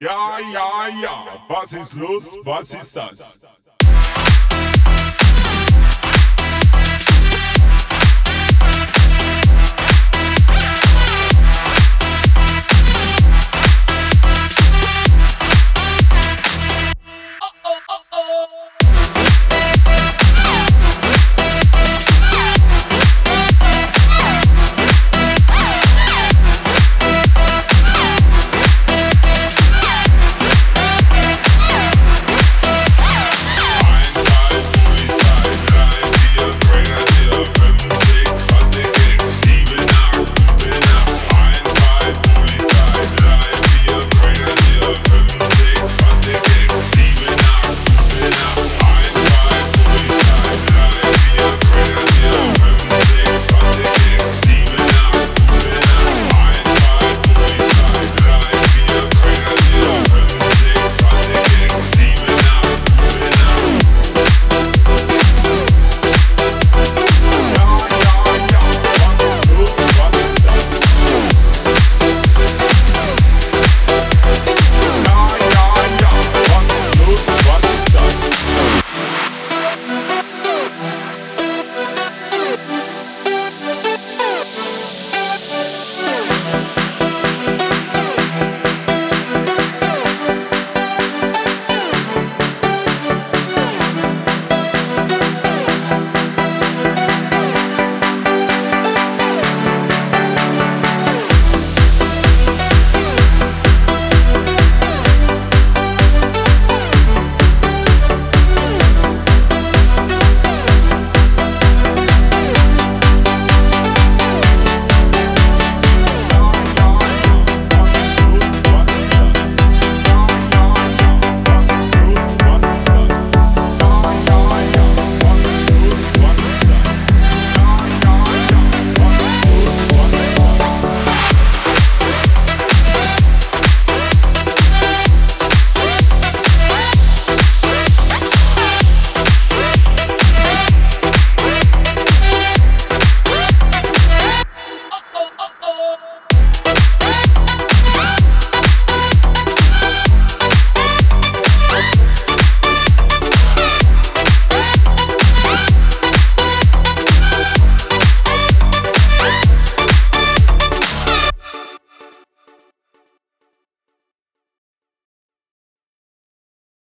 Ja, ja, ja, was ist los, was ist das?